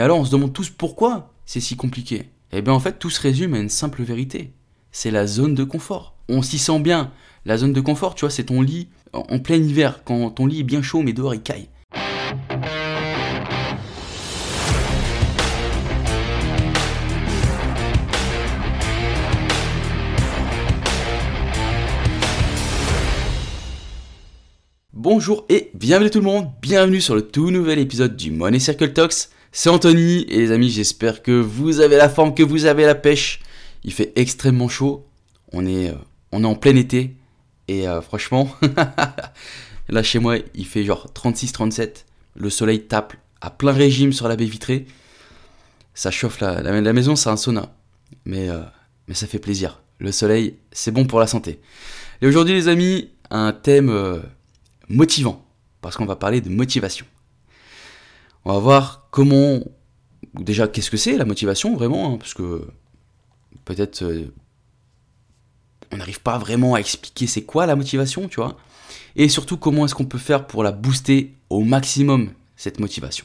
Et alors on se demande tous pourquoi c'est si compliqué. Eh bien en fait tout se résume à une simple vérité. C'est la zone de confort. On s'y sent bien. La zone de confort, tu vois, c'est ton lit en plein hiver, quand ton lit est bien chaud mais dehors il caille. Bonjour et bienvenue tout le monde, bienvenue sur le tout nouvel épisode du Money Circle Talks. C'est Anthony et les amis, j'espère que vous avez la forme, que vous avez la pêche. Il fait extrêmement chaud, on est, euh, en plein été et euh, franchement, là chez moi il fait genre 36-37, le soleil tape à plein régime sur la baie vitrée. Ça chauffe la, la, maison, c'est un sauna, mais, euh, mais ça fait plaisir. Le soleil, c'est bon pour la santé. Et aujourd'hui les amis, un thème motivant, parce qu'on va parler de motivation. On va voir comment, déjà, qu'est-ce que c'est la motivation vraiment, hein, parce que peut-être euh, on n'arrive pas vraiment à expliquer c'est quoi la motivation, tu vois, et surtout comment est-ce qu'on peut faire pour la booster au maximum cette motivation.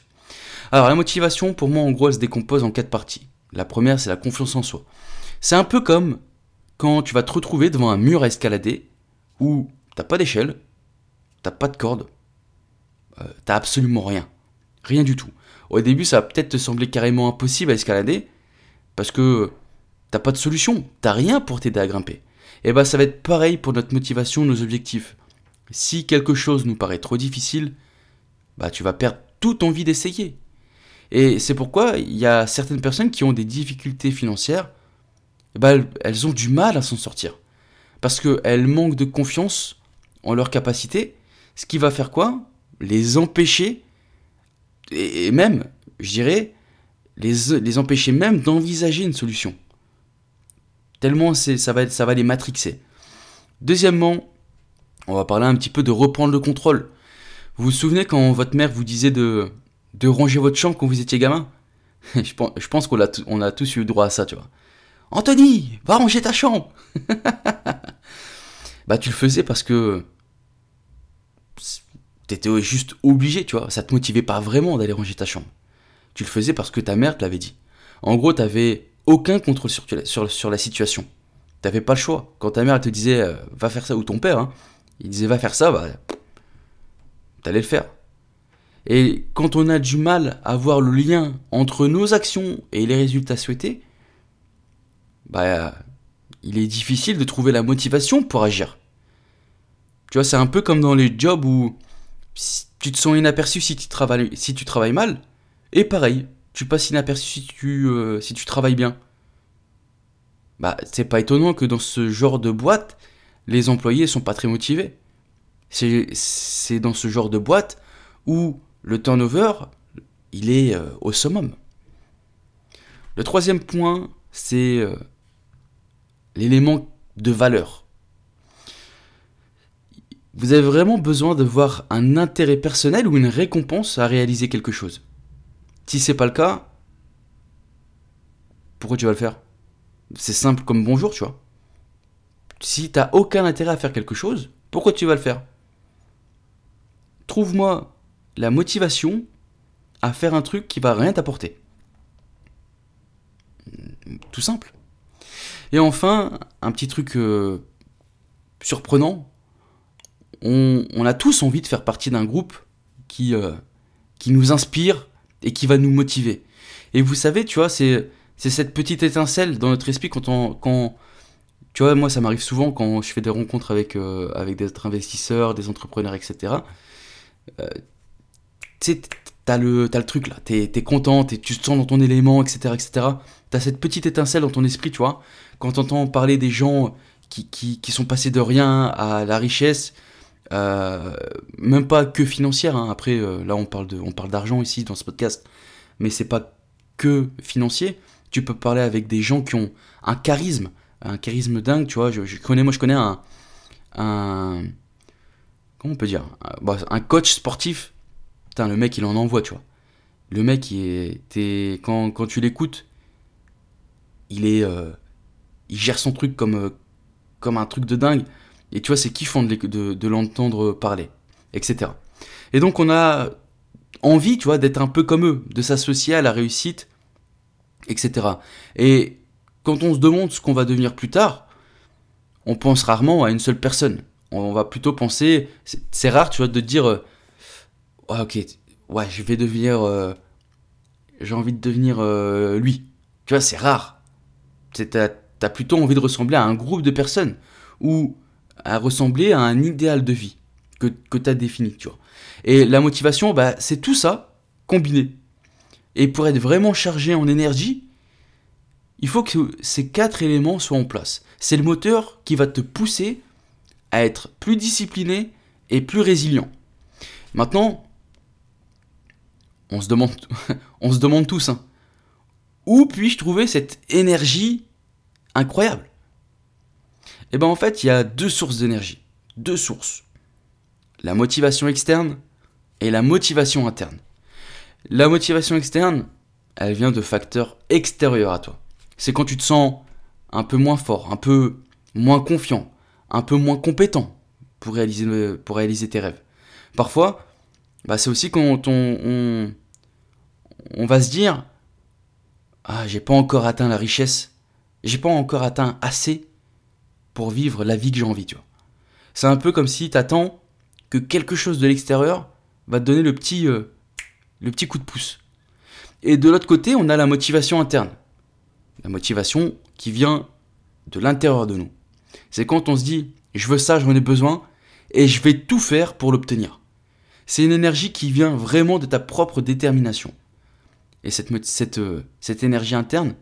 Alors la motivation, pour moi, en gros, elle se décompose en quatre parties. La première, c'est la confiance en soi. C'est un peu comme quand tu vas te retrouver devant un mur à escalader où t'as pas d'échelle, t'as pas de corde, euh, t'as absolument rien. Rien du tout. Au début, ça va peut-être te sembler carrément impossible à escalader, parce que t'as pas de solution, t'as rien pour t'aider à grimper. Et eh bah ben, ça va être pareil pour notre motivation, nos objectifs. Si quelque chose nous paraît trop difficile, bah tu vas perdre toute envie d'essayer. Et c'est pourquoi il y a certaines personnes qui ont des difficultés financières, bah, elles ont du mal à s'en sortir. Parce qu'elles manquent de confiance en leur capacité ce qui va faire quoi? Les empêcher, et, même, je dirais, les, empêcher même d'envisager une solution. Tellement ça va, ça va les matrixer. Deuxièmement, on va parler un petit peu de reprendre le contrôle. Vous vous souvenez quand votre mère vous disait de, de ranger votre chambre quand vous étiez gamin? Je pense, qu'on a, tous eu droit à ça, tu vois. Anthony, va ranger ta chambre Bah tu le faisais parce que t'étais juste obligé, tu vois. Ça te motivait pas vraiment d'aller ranger ta chambre. Tu le faisais parce que ta mère te l'avait dit. En gros, t'avais aucun contrôle sur, la situation. T'avais pas le choix. Quand ta mère te disait euh, va faire ça, ou ton père, hein, il disait va faire ça, bah, t'allais le faire. Et quand on a du mal à voir le lien entre nos actions et les résultats souhaités, bah, il est difficile de trouver la motivation pour agir. Tu vois, c'est un peu comme dans les jobs où tu te sens inaperçu si tu travailles, si tu travailles mal. Et pareil, tu passes inaperçu si tu, euh, si tu travailles bien. Bah, c'est pas étonnant que dans ce genre de boîte, les employés sont pas très motivés. C'est dans ce genre de boîte où le turnover, il est euh, au summum. Le troisième point, c'est euh, l'élément de valeur vous avez vraiment besoin de voir un intérêt personnel ou une récompense à réaliser quelque chose. Si c'est pas le cas, pourquoi tu vas le faire? C'est simple comme bonjour, tu vois. Si t'as aucun intérêt à faire quelque chose, pourquoi tu vas le faire? Trouve-moi la motivation à faire un truc qui va rien t'apporter. Tout simple. Et enfin, un petit truc euh, surprenant, on, a tous envie de faire partie d'un groupe qui, euh, qui nous inspire et qui va nous motiver. Et vous savez, tu vois, c'est, cette petite étincelle dans notre esprit quand on, quand, tu vois, moi ça m'arrive souvent quand je fais des rencontres avec, euh, avec des investisseurs, des entrepreneurs, etc. Euh, tu sais, t'as le, le truc là, t'es, es content, tu te sens dans ton élément, etc., etc. T'as cette petite étincelle dans ton esprit, tu vois, quand t'entends parler des gens qui, qui, qui sont passés de rien à la richesse, même pas que financière. Hein. Après, euh, là, on parle de, on parle d'argent ici dans ce podcast, mais c'est pas que financier. Tu peux parler avec des gens qui ont un charisme, un charisme dingue. Tu vois, je, connais, moi, je connais un, un comment on peut dire, un, un coach sportif. Putain, le mec, il en envoie, tu vois. Le mec, est, quand, quand tu l'écoutes, il est, euh, il gère son truc comme, comme un truc de dingue. Et tu vois, c'est kiffant de, l'entendre parler, etc. Et donc on a envie, tu vois, d'être un peu comme eux, de s'associer à la réussite, etc. Et quand on se demande ce qu'on va devenir plus tard, on pense rarement à une seule personne. On va plutôt penser, c'est rare, tu vois, de dire, euh, ok, ouais, je vais devenir, euh, j'ai envie de devenir euh, lui. Tu vois, c'est rare. T'as as plutôt envie de ressembler à un groupe de personnes ou à ressembler à un idéal de vie que, que tu as défini, tu vois. Et la motivation, bah, c'est tout ça combiné. Et pour être vraiment chargé en énergie, il faut que ces quatre éléments soient en place. C'est le moteur qui va te pousser à être plus discipliné et plus résilient. Maintenant, on se demande, on se demande tous, hein, où puis-je trouver cette énergie incroyable? Eh bien en fait, il y a deux sources d'énergie. Deux sources. La motivation externe et la motivation interne. La motivation externe, elle vient de facteurs extérieurs à toi. C'est quand tu te sens un peu moins fort, un peu moins confiant, un peu moins compétent pour réaliser, tes rêves. Parfois, bah c'est aussi quand on, on, va se dire Ah, j'ai pas encore atteint la richesse, j'ai pas encore atteint assez pour vivre la vie que j'ai envie, tu vois. C'est un peu comme si tu attends que quelque chose de l'extérieur va te donner le petit, euh, le petit coup de pouce. Et de l'autre côté, on a la motivation interne. La motivation qui vient de l'intérieur de nous. C'est quand on se dit, je veux ça, j'en ai besoin, et je vais tout faire pour l'obtenir. C'est une énergie qui vient vraiment de ta propre détermination. Et cette, cette, euh, cette énergie interne,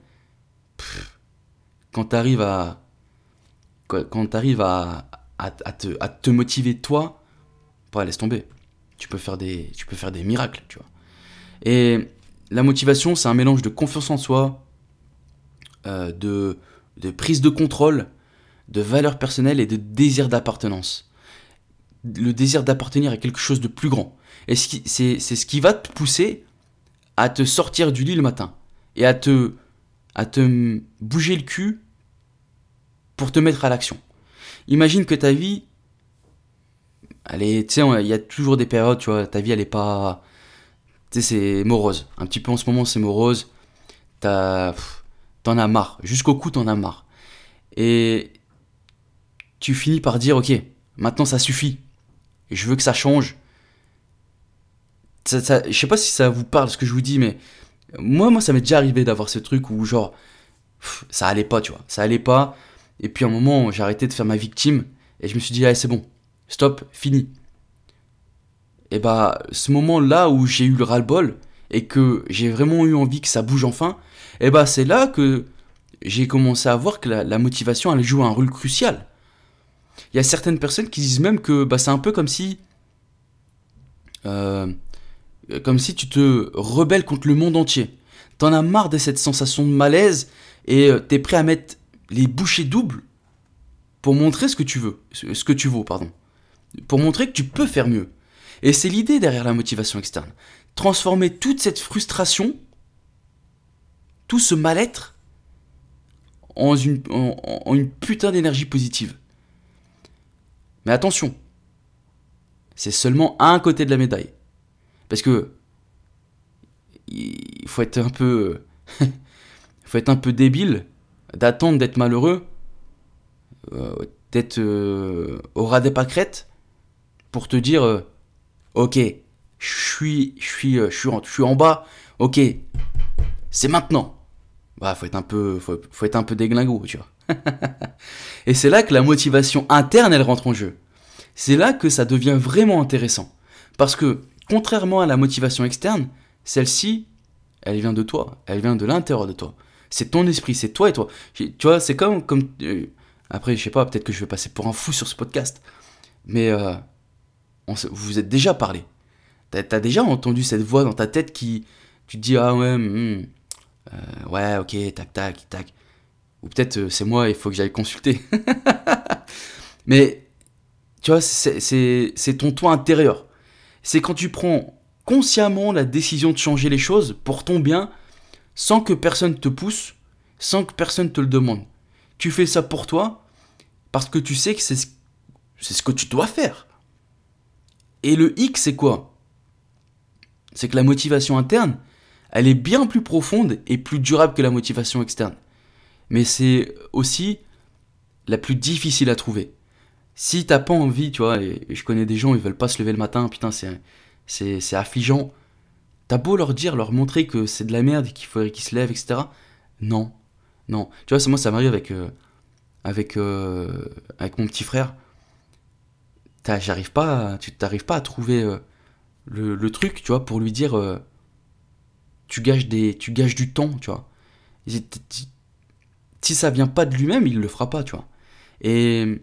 quand tu arrives à, quand arrives à, te, motiver toi, bah, laisse tomber. Tu peux faire des, tu peux faire des miracles, tu vois. Et la motivation, c'est un mélange de confiance en soi, euh, de, de prise de contrôle, de valeur personnelle et de désir d'appartenance. Le désir d'appartenir à quelque chose de plus grand. Et c'est ce qui va te pousser à te sortir du lit le matin et à te, à te bouger le cul pour te mettre à l'action. Imagine que ta vie, allez, tu sais, il y a toujours des périodes, tu vois, ta vie elle est pas, tu sais, c'est morose. Un petit peu en ce moment c'est morose. T'en as marre. Jusqu'au cou t'en as marre. Et tu finis par dire, ok, maintenant ça suffit. Je veux que ça change. Ça, je sais pas si ça vous parle ce que je vous dis, mais moi, moi, ça m'est déjà arrivé d'avoir ce truc où genre, ça allait pas, tu vois, ça allait pas. Et puis à un moment, j'ai arrêté de faire ma victime et je me suis dit, allez, c'est bon, stop, fini. Et bah, ce moment-là où j'ai eu le ras-le-bol et que j'ai vraiment eu envie que ça bouge enfin, et bah, c'est là que j'ai commencé à voir que la, motivation, elle joue un rôle crucial. Il y a certaines personnes qui disent même que bah, c'est un peu comme si. Euh, comme si tu te rebelles contre le monde entier. T'en as marre de cette sensation de malaise et euh, t'es prêt à mettre les bouchées doubles pour montrer ce que tu veux, ce que tu vaux, pardon. Pour montrer que tu peux faire mieux. Et c'est l'idée derrière la motivation externe. Transformer toute cette frustration, tout ce mal-être, en une, en une putain d'énergie positive. Mais attention, c'est seulement un côté de la médaille. Parce que il faut être un peu faut être un peu débile d'attendre d'être malheureux euh, d'être euh, au ras des pâquerettes pour te dire euh, OK, je suis je suis je suis en, je suis en bas. OK. C'est maintenant. Bah faut être un peu faut, faut être un peu déglingo, tu vois. Et c'est là que la motivation interne elle rentre en jeu. C'est là que ça devient vraiment intéressant parce que Contrairement à la motivation externe, celle-ci, elle vient de toi, elle vient de l'intérieur de toi. C'est ton esprit, c'est toi et toi. Tu vois, c'est comme, comme euh, après, je sais pas, peut-être que je vais passer pour un fou sur ce podcast, mais euh, on vous vous êtes déjà parlé. T'as as déjà entendu cette voix dans ta tête qui, tu te dis ah ouais, hmm, euh, ouais, ok, tac, tac, tac. Ou peut-être c'est moi, il faut que j'aille consulter. mais tu vois, c'est ton toi intérieur c'est quand tu prends consciemment la décision de changer les choses pour ton bien, sans que personne te pousse, sans que personne te le demande. Tu fais ça pour toi, parce que tu sais que c'est ce, que tu dois faire. Et le X, c'est quoi? C'est que la motivation interne, elle est bien plus profonde et plus durable que la motivation externe. Mais c'est aussi la plus difficile à trouver. Si t'as pas envie, tu vois, et, je connais des gens, ils veulent pas se lever le matin, putain, c'est affligeant. T'as beau leur dire, leur montrer que c'est de la merde et qu'il faudrait qu'ils se lèvent, etc. Non, non. Tu vois, moi, ça m'arrive avec, euh, avec, euh, avec mon petit frère. J'arrive pas, tu t'arrives pas à trouver euh, le, truc, tu vois, pour lui dire, tu gages des, tu du temps, tu vois. Si ça vient pas de lui-même, il le fera pas, tu vois. Et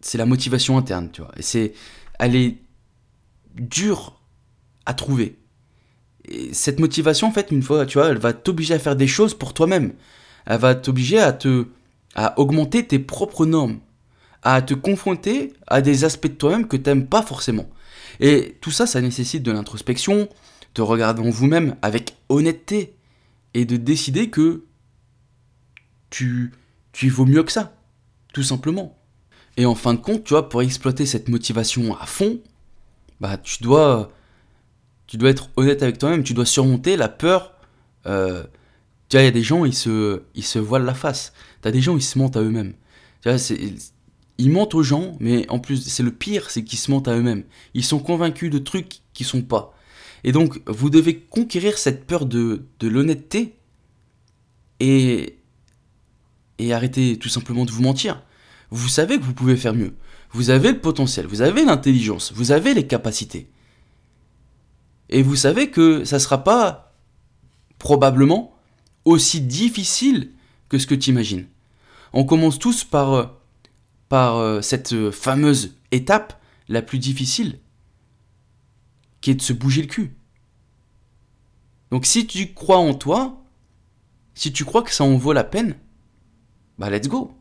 c'est la motivation interne, tu vois. Et c'est, elle est dure à trouver. Et cette motivation, en fait, une fois, tu vois, elle va t'obliger à faire des choses pour toi-même. Elle va t'obliger à te, à augmenter tes propres normes, à te confronter à des aspects de toi-même que t'aimes pas forcément. Et tout ça, ça nécessite de l'introspection, de regarder en vous-même avec honnêteté et de décider que tu, tu vaux mieux que ça, tout simplement. Et en fin de compte, tu vois, pour exploiter cette motivation à fond, bah tu dois, tu dois être honnête avec toi-même, tu dois surmonter la peur. Euh, tu vois, il y a des gens, ils se, ils se voilent la face. Tu as des gens, ils se mentent à eux-mêmes. Tu vois, ils mentent aux gens, mais en plus, c'est le pire, c'est qu'ils se mentent à eux-mêmes. Ils sont convaincus de trucs qui sont pas. Et donc, vous devez conquérir cette peur de, de l'honnêteté et, et arrêter tout simplement de vous mentir vous savez que vous pouvez faire mieux. Vous avez le potentiel, vous avez l'intelligence, vous avez les capacités. Et vous savez que ça ne sera pas probablement aussi difficile que ce que tu imagines. On commence tous par, euh, par euh, cette fameuse étape la plus difficile, qui est de se bouger le cul. Donc si tu crois en toi, si tu crois que ça en vaut la peine, bah let's go.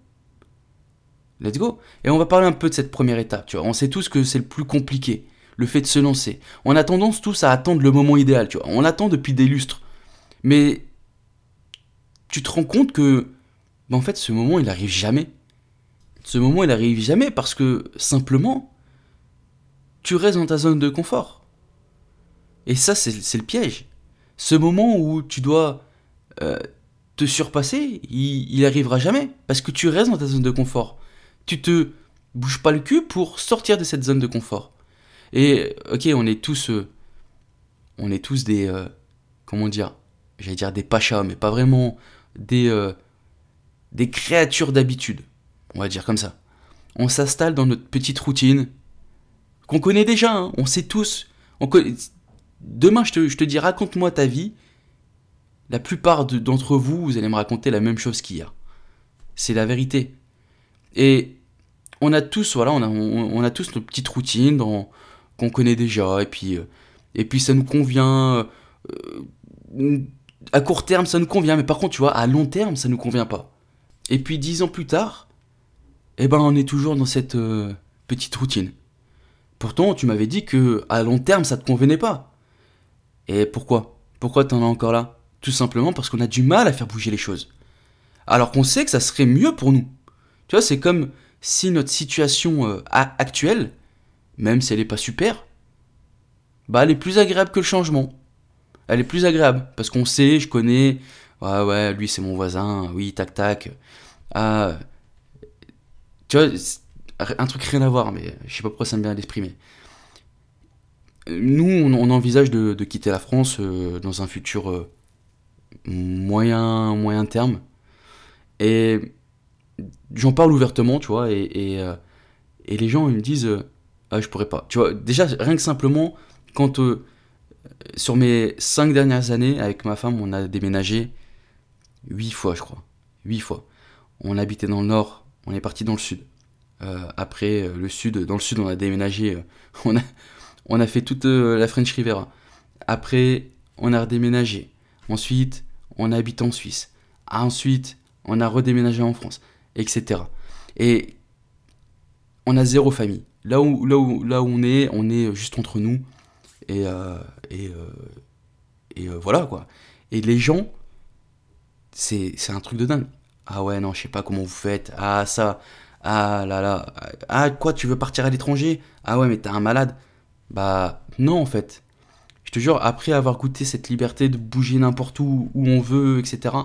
Let's go. Et on va parler un peu de cette première étape. Tu vois, on sait tous que c'est le plus compliqué, le fait de se lancer. On a tendance tous à attendre le moment idéal. Tu vois, on attend depuis des lustres. Mais tu te rends compte que, bah, en fait, ce moment, il arrive jamais. Ce moment, il arrive jamais parce que simplement, tu restes dans ta zone de confort. Et ça, c'est le piège. Ce moment où tu dois euh, te surpasser, il, il arrivera jamais parce que tu restes dans ta zone de confort tu te bouges pas le cul pour sortir de cette zone de confort. Et ok, on est tous, euh, on est tous des, euh, comment dire, j'allais dire des pachas, mais pas vraiment, des, euh, des créatures d'habitude, on va dire comme ça. On s'installe dans notre petite routine qu'on connaît déjà, hein. on sait tous. On Demain, je te, je te dis, raconte-moi ta vie. La plupart d'entre vous, vous allez me raconter la même chose qu'hier. C'est la vérité. Et on a tous, voilà, on a, on, a tous nos petites routines qu'on connaît déjà, et puis, euh, et puis ça nous convient. Euh, à court terme, ça nous convient, mais par contre, tu vois, à long terme, ça nous convient pas. Et puis dix ans plus tard, eh ben, on est toujours dans cette euh, petite routine. Pourtant, tu m'avais dit que à long terme, ça te convenait pas. Et pourquoi? Pourquoi t'en es encore là? Tout simplement parce qu'on a du mal à faire bouger les choses. Alors qu'on sait que ça serait mieux pour nous. Tu vois, c'est comme si notre situation euh, actuelle, même si elle n'est pas super, bah elle est plus agréable que le changement. Elle est plus agréable parce qu'on sait, je connais, ouais ouais, lui c'est mon voisin, oui tac tac. Ah, tu vois, un truc rien à voir, mais je sais pas pourquoi ça me vient à l'esprit, nous on, envisage de, quitter la France euh, dans un futur euh, moyen moyen terme et j'en parle ouvertement, tu vois, et, et, euh, les gens ils me disent ah je pourrais pas. Tu vois, déjà rien que simplement quand euh, sur mes cinq dernières années avec ma femme on a déménagé huit fois je crois, huit fois. On habitait dans le nord, on est parti dans le sud. après le sud, dans le sud on a déménagé, on a on a fait toute la French Riviera. Après on a redéménagé. Ensuite on a habité en Suisse. Ensuite on a redéménagé en France etc. Et on a zéro famille. Là où, là où, là où on est, on est juste entre nous. Et, euh, et, euh, euh, voilà quoi. Et les gens, c'est un truc de dingue. Ah ouais, non, je sais pas comment vous faites. Ah ça, ah là là. Ah quoi, tu veux partir à l'étranger? Ah ouais, mais t'es un malade. Bah non en fait. Je te jure, après avoir goûté cette liberté de bouger n'importe où, où on veut, etc.,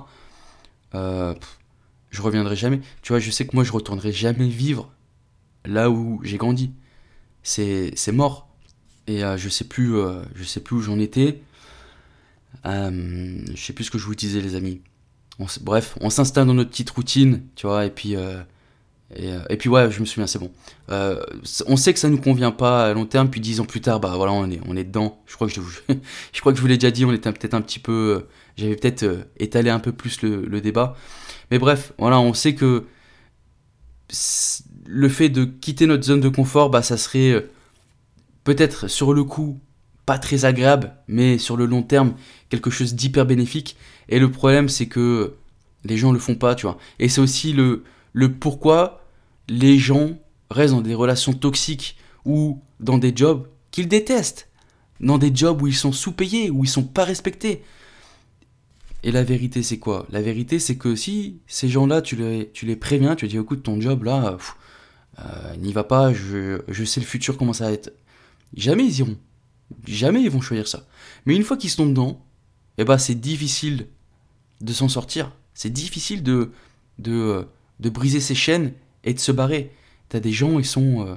je reviendrai jamais. Tu vois, je sais que moi, je retournerai jamais vivre là où j'ai grandi. C'est mort. Et euh, je sais plus, euh, je sais plus où j'en étais. Euh, je sais plus ce que je vous disais, les amis. bref, on s'installe dans notre petite routine, tu vois, et puis, et, puis ouais, je me souviens, c'est bon. on sait que ça nous convient pas à long terme, puis dix ans plus tard, bah voilà, on est, on est dedans. Je crois que je, je crois que je vous l'ai déjà dit, on était peut-être un petit peu, j'avais peut-être étalé un peu plus le, le débat. Mais bref, voilà, on sait que le fait de quitter notre zone de confort, bah, ça serait euh, peut-être sur le coup pas très agréable, mais sur le long terme, quelque chose d'hyper bénéfique. Et le problème, c'est que les gens le font pas, tu vois. Et c'est aussi le, pourquoi les gens restent dans des relations toxiques ou dans des jobs qu'ils détestent. Dans des jobs où ils sont sous-payés, où ils sont pas respectés. Et la vérité, c'est quoi? La vérité, c'est que si ces gens-là, tu les, tu les préviens, tu dis écoute, ton job là, euh, n'y va pas, je, je, sais le futur comment ça va être. Jamais ils iront. Jamais ils vont choisir ça. Mais une fois qu'ils sont dedans, eh ben, c'est difficile de s'en sortir. C'est difficile de, de, de, briser ses chaînes et de se barrer. T'as des gens, ils sont. Euh,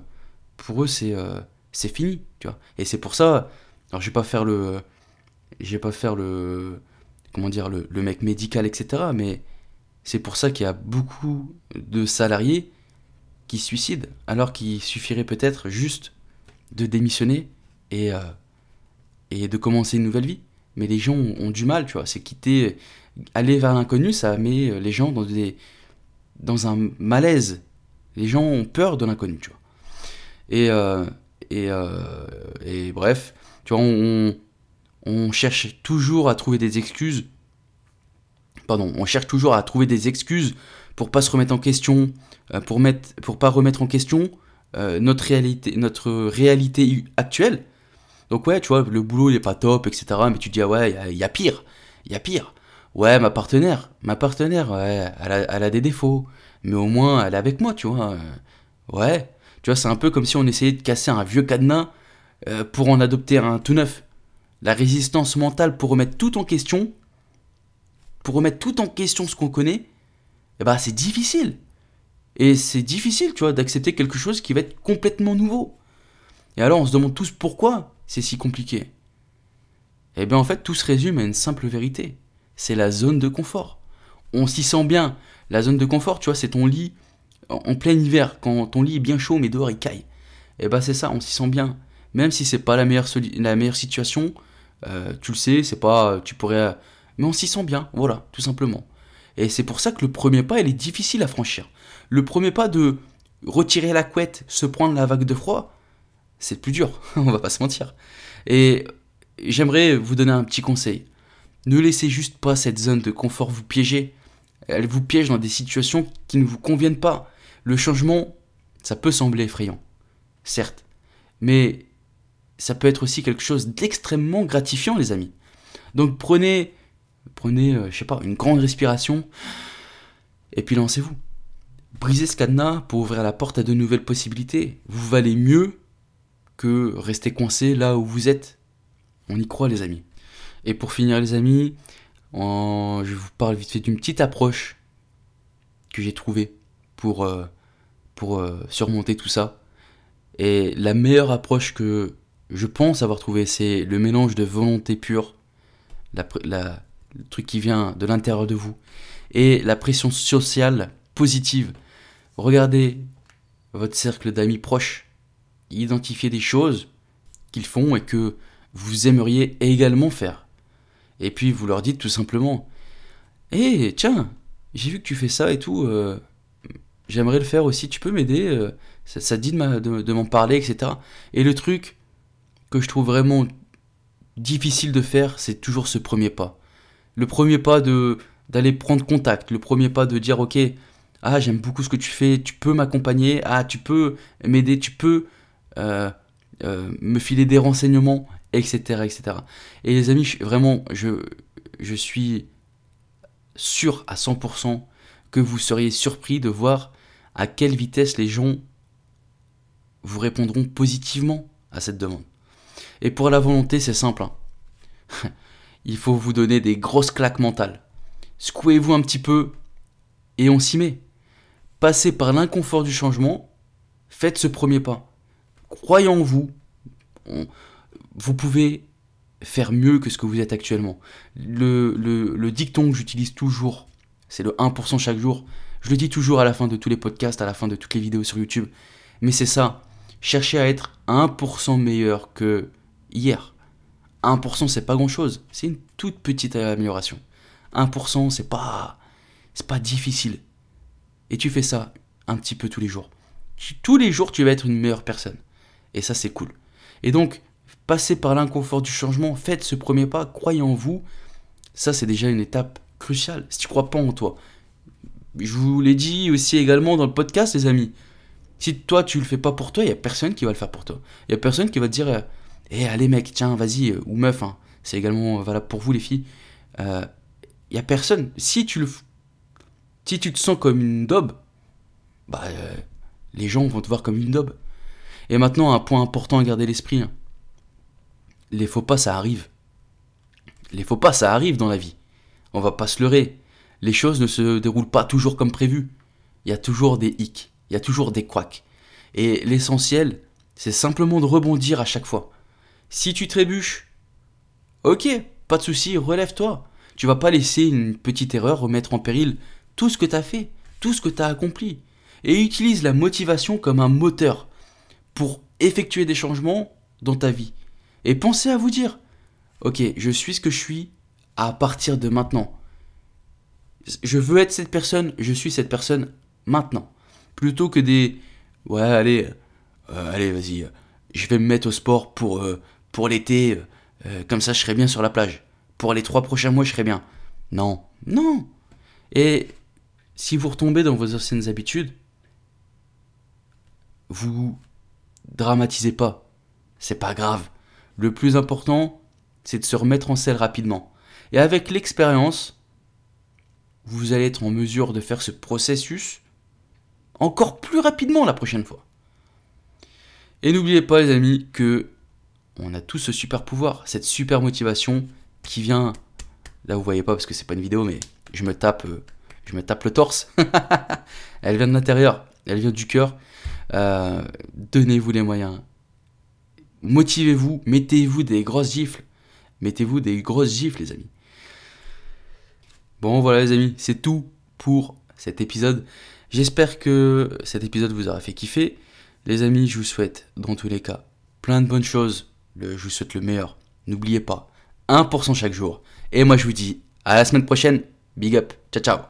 pour eux, c'est euh, c'est fini, tu vois. Et c'est pour ça. Alors, je vais pas faire le. Je vais pas faire le comment dire, le, mec médical, etc. Mais c'est pour ça qu'il y a beaucoup de salariés qui se suicident, alors qu'il suffirait peut-être juste de démissionner et, euh, et de commencer une nouvelle vie. Mais les gens ont, du mal, tu vois. C'est quitter, aller vers l'inconnu, ça met les gens dans, des, dans un malaise. Les gens ont peur de l'inconnu, tu vois. Et, euh, et, euh, et bref, tu vois, on, on cherche toujours à trouver des excuses. Pardon, on cherche toujours à trouver des excuses pour pas se remettre en question, euh, pour mettre, pour pas remettre en question euh, notre réalité, notre réalité actuelle. Donc ouais, tu vois, le boulot il est pas top, etc. Mais tu te dis ah ouais, il y, a pire, il y a pire. Ouais, ma partenaire, ma partenaire, elle a, des défauts, mais au moins elle est avec moi, tu vois. Ouais, tu vois, c'est un peu comme si on essayait de casser un vieux cadenas euh, pour en adopter un tout neuf la résistance mentale pour remettre tout en question, pour remettre tout en question ce qu'on connaît, eh ben c'est difficile. Et c'est difficile, tu vois, d'accepter quelque chose qui va être complètement nouveau. Et alors on se demande tous pourquoi c'est si compliqué. Eh bien en fait tout se résume à une simple vérité. C'est la zone de confort. On s'y sent bien. La zone de confort, tu vois, c'est ton lit en plein hiver, quand ton lit est bien chaud mais dehors il caille. Eh ben c'est ça, on s'y sent bien. Même si c'est pas la meilleure, la meilleure situation, euh, tu le sais, c'est pas. Tu pourrais. Mais on s'y sent bien, voilà, tout simplement. Et c'est pour ça que le premier pas, il est difficile à franchir. Le premier pas de retirer la couette, se prendre la vague de froid, c'est plus dur, on va pas se mentir. Et j'aimerais vous donner un petit conseil. Ne laissez juste pas cette zone de confort vous piéger. Elle vous piège dans des situations qui ne vous conviennent pas. Le changement, ça peut sembler effrayant, certes. Mais ça peut être aussi quelque chose d'extrêmement gratifiant, les amis. Donc prenez, prenez, euh, je sais pas, une grande respiration, et puis lancez-vous. Brisez ce cadenas pour ouvrir la porte à de nouvelles possibilités. Vous valez mieux que rester coincé là où vous êtes. On y croit, les amis. Et pour finir, les amis, je vous parle vite fait d'une petite approche que j'ai trouvée pour, euh, pour euh, surmonter tout ça. Et la meilleure approche que je pense avoir trouvé, c'est le mélange de volonté pure, la, le truc qui vient de l'intérieur de vous, et la pression sociale positive. Regardez votre cercle d'amis proches, identifiez des choses qu'ils font et que vous aimeriez également faire. Et puis vous leur dites tout simplement, hé, eh, tiens, j'ai vu que tu fais ça et tout, euh, j'aimerais le faire aussi, tu peux m'aider, euh, ça, dit de m'en parler, etc. Et le truc, que je trouve vraiment difficile de faire, c'est toujours ce premier pas. Le premier pas de d'aller prendre contact, le premier pas de dire ok, ah j'aime beaucoup ce que tu fais, tu peux m'accompagner, ah tu peux m'aider, tu peux euh, euh, me filer des renseignements, etc., etc. Et les amis, vraiment, je, je suis sûr à 100% que vous seriez surpris de voir à quelle vitesse les gens vous répondront positivement à cette demande. Et pour la volonté, c'est simple. Hein. il faut vous donner des grosses claques mentales. Secouez-vous un petit peu et on s'y met. Passez par l'inconfort du changement, faites ce premier pas. Croyez en vous. vous pouvez faire mieux que ce que vous êtes actuellement. Le, le dicton que j'utilise toujours, c'est le 1% chaque jour. Je le dis toujours à la fin de tous les podcasts, à la fin de toutes les vidéos sur YouTube. Mais c'est ça. Cherchez à être 1% meilleur que hier. 1% c'est pas grand chose. C'est une toute petite amélioration. 1% c'est pas c'est pas difficile. Et tu fais ça un petit peu tous les jours. tous les jours tu vas être une meilleure personne. Et ça c'est cool. Et donc passez par l'inconfort du changement, faites ce premier pas, croyez en vous. Ça c'est déjà une étape cruciale. Si tu crois pas en toi, je vous l'ai dit aussi également dans le podcast les amis. Si toi tu le fais pas pour toi, il y a personne qui va le faire pour toi. Il y a personne qui va te dire euh, eh allez mec, tiens, vas-y, euh, ou meuf, hein. c'est également valable pour vous les filles. Il euh, y a personne. Si tu le, si tu te sens comme une daube, bah les gens vont te voir comme une daube. Et maintenant, un point important à garder l'esprit. Hein. Les faux pas, ça arrive. Les faux pas, ça arrive dans la vie. On va pas se leurrer. Les choses ne se déroulent pas toujours comme prévu. Il y a toujours des hicks il y a toujours des couacs. Et l'essentiel, c'est simplement de rebondir à chaque fois. Si tu trébuches, ok, pas de souci, relève-toi. Tu vas pas laisser une petite erreur remettre en péril tout ce que tu as fait, tout ce que tu as accompli. Et utilise la motivation comme un moteur pour effectuer des changements dans ta vie. Et pensez à vous dire, ok, je suis ce que je suis à partir de maintenant. Je veux être cette personne, je suis cette personne maintenant plutôt que des ouais allez euh, allez vas-y je vais me mettre au sport pour euh, pour l'été euh, comme ça je serai bien sur la plage. Pour les trois prochains mois je serai bien. Non. Non. Et si vous retombez dans vos anciennes habitudes vous dramatisez pas. C'est pas grave. Le plus important c'est de se remettre en selle rapidement. Et avec l'expérience vous allez être en mesure de faire ce processus encore plus rapidement la prochaine fois. Et n'oubliez pas les amis que on a tous ce super pouvoir, cette super motivation qui vient là vous voyez pas parce que c'est pas une vidéo mais je me tape euh, je me tape le torse. elle vient de l'intérieur, elle vient du cœur. Euh, donnez-vous les moyens. Motivez-vous, mettez-vous des grosses gifles. Mettez-vous des grosses gifles les amis. Bon voilà les amis, c'est tout pour cet épisode. J'espère que cet épisode vous aura fait kiffer. Les amis, je vous souhaite, dans tous les cas, plein de bonnes choses. Je vous souhaite le meilleur. N'oubliez pas, 1% chaque jour. Et moi, je vous dis à la semaine prochaine. Big up. Ciao, ciao.